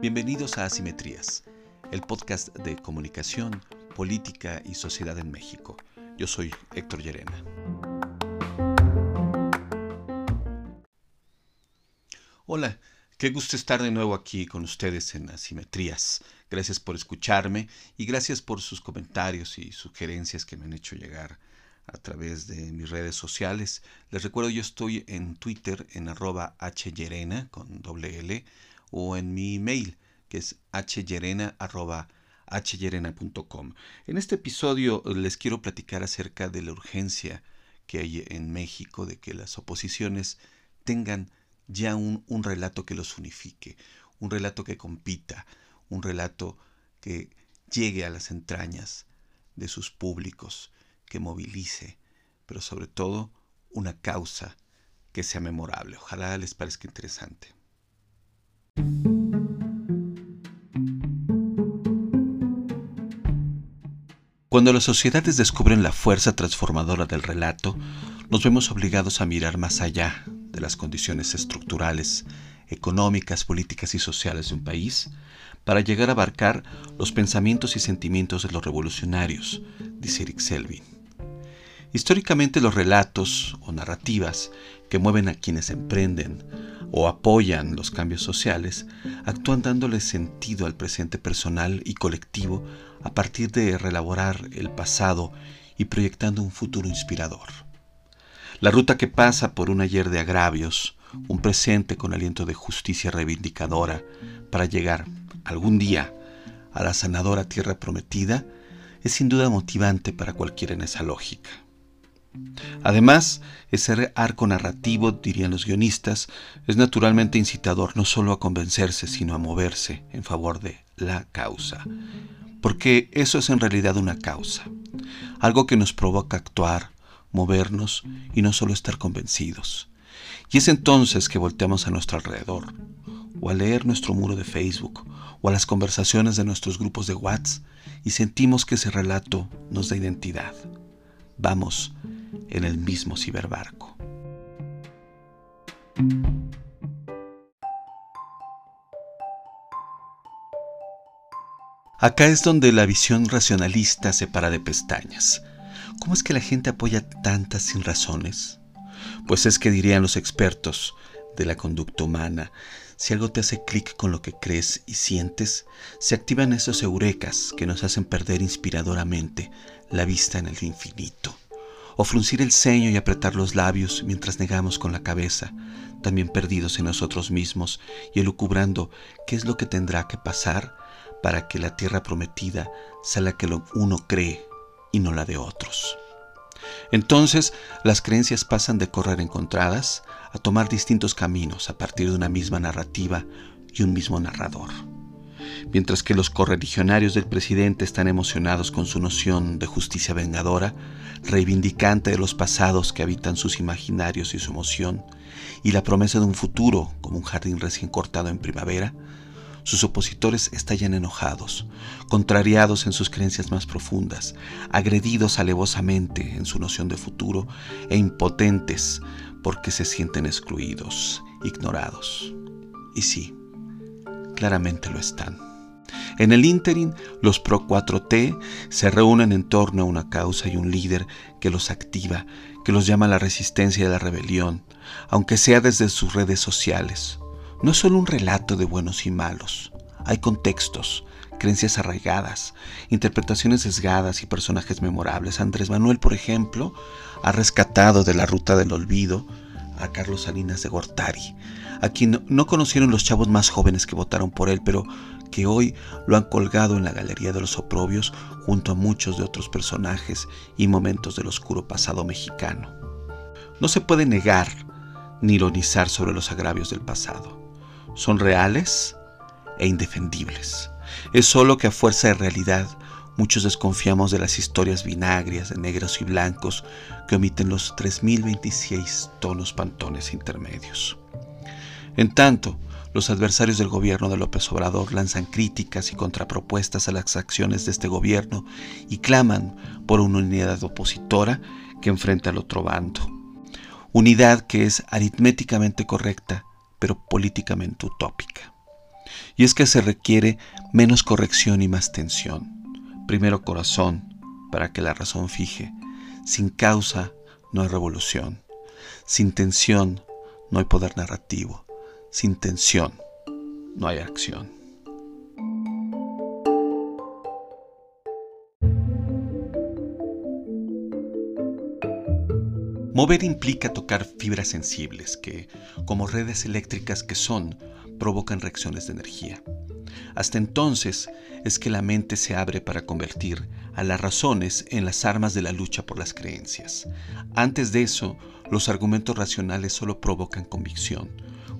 Bienvenidos a Asimetrías, el podcast de comunicación, política y sociedad en México. Yo soy Héctor Llerena. Hola, qué gusto estar de nuevo aquí con ustedes en Asimetrías. Gracias por escucharme y gracias por sus comentarios y sugerencias que me han hecho llegar a través de mis redes sociales. Les recuerdo, yo estoy en Twitter en arroba hyerena con doble L o en mi email que es hyerena hyerena.com. En este episodio les quiero platicar acerca de la urgencia que hay en México de que las oposiciones tengan ya un, un relato que los unifique, un relato que compita, un relato que llegue a las entrañas de sus públicos, que movilice, pero sobre todo una causa que sea memorable. Ojalá les parezca interesante. Cuando las sociedades descubren la fuerza transformadora del relato, nos vemos obligados a mirar más allá de las condiciones estructurales, económicas, políticas y sociales de un país para llegar a abarcar los pensamientos y sentimientos de los revolucionarios, dice Eric Selvin. Históricamente los relatos o narrativas que mueven a quienes emprenden o apoyan los cambios sociales actúan dándole sentido al presente personal y colectivo a partir de relaborar el pasado y proyectando un futuro inspirador. La ruta que pasa por un ayer de agravios, un presente con aliento de justicia reivindicadora, para llegar algún día a la sanadora tierra prometida, es sin duda motivante para cualquiera en esa lógica. Además, ese arco narrativo, dirían los guionistas, es naturalmente incitador no solo a convencerse, sino a moverse en favor de la causa. Porque eso es en realidad una causa, algo que nos provoca actuar, movernos y no solo estar convencidos. Y es entonces que volteamos a nuestro alrededor, o a leer nuestro muro de Facebook, o a las conversaciones de nuestros grupos de WhatsApp, y sentimos que ese relato nos da identidad. Vamos en el mismo ciberbarco. Acá es donde la visión racionalista se para de pestañas. ¿Cómo es que la gente apoya tantas sin razones? Pues es que dirían los expertos de la conducta humana, si algo te hace clic con lo que crees y sientes, se activan esos eurecas que nos hacen perder inspiradoramente la vista en el infinito o fruncir el ceño y apretar los labios mientras negamos con la cabeza, también perdidos en nosotros mismos y elucubrando qué es lo que tendrá que pasar para que la tierra prometida sea la que uno cree y no la de otros. Entonces las creencias pasan de correr encontradas a tomar distintos caminos a partir de una misma narrativa y un mismo narrador. Mientras que los correligionarios del presidente están emocionados con su noción de justicia vengadora, reivindicante de los pasados que habitan sus imaginarios y su emoción, y la promesa de un futuro como un jardín recién cortado en primavera, sus opositores estallan enojados, contrariados en sus creencias más profundas, agredidos alevosamente en su noción de futuro e impotentes porque se sienten excluidos, ignorados. Y sí, claramente lo están. En el ínterin, los Pro 4T se reúnen en torno a una causa y un líder que los activa, que los llama a la resistencia y a la rebelión, aunque sea desde sus redes sociales. No es solo un relato de buenos y malos, hay contextos, creencias arraigadas, interpretaciones sesgadas y personajes memorables. Andrés Manuel, por ejemplo, ha rescatado de la ruta del olvido a Carlos Salinas de Gortari, a quien no conocieron los chavos más jóvenes que votaron por él, pero que hoy lo han colgado en la Galería de los Oprobios junto a muchos de otros personajes y momentos del oscuro pasado mexicano. No se puede negar ni ironizar sobre los agravios del pasado. Son reales e indefendibles. Es solo que a fuerza de realidad muchos desconfiamos de las historias vinagrias de negros y blancos que omiten los 3026 tonos pantones intermedios. En tanto, los adversarios del gobierno de López Obrador lanzan críticas y contrapropuestas a las acciones de este gobierno y claman por una unidad opositora que enfrenta al otro bando. Unidad que es aritméticamente correcta, pero políticamente utópica. Y es que se requiere menos corrección y más tensión. Primero corazón, para que la razón fije. Sin causa no hay revolución. Sin tensión no hay poder narrativo. Sin tensión no hay acción. Mover implica tocar fibras sensibles que, como redes eléctricas que son, provocan reacciones de energía. Hasta entonces es que la mente se abre para convertir a las razones en las armas de la lucha por las creencias. Antes de eso, los argumentos racionales solo provocan convicción,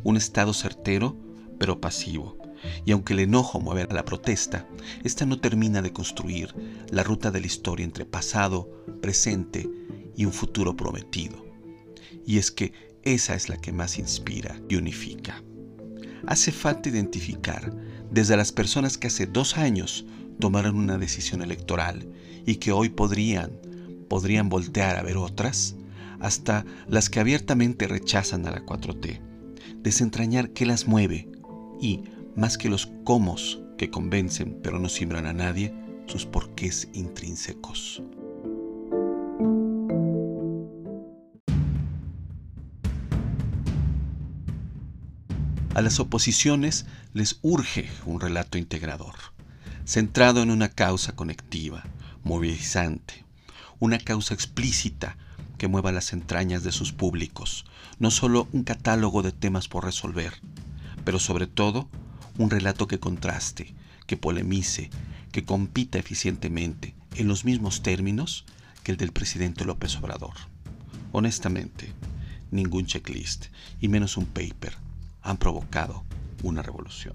un estado certero pero pasivo. Y aunque el enojo mueve a la protesta, esta no termina de construir la ruta de la historia entre pasado, presente y un futuro prometido. Y es que esa es la que más inspira y unifica. Hace falta identificar desde las personas que hace dos años tomaron una decisión electoral y que hoy podrían, podrían voltear a ver otras, hasta las que abiertamente rechazan a la 4T, desentrañar qué las mueve y, más que los cómo que convencen pero no simbran a nadie, sus porqués intrínsecos. A las oposiciones les urge un relato integrador, centrado en una causa conectiva, movilizante, una causa explícita que mueva las entrañas de sus públicos, no solo un catálogo de temas por resolver, pero sobre todo un relato que contraste, que polemice, que compita eficientemente en los mismos términos que el del presidente López Obrador. Honestamente, ningún checklist, y menos un paper, han provocado una revolución.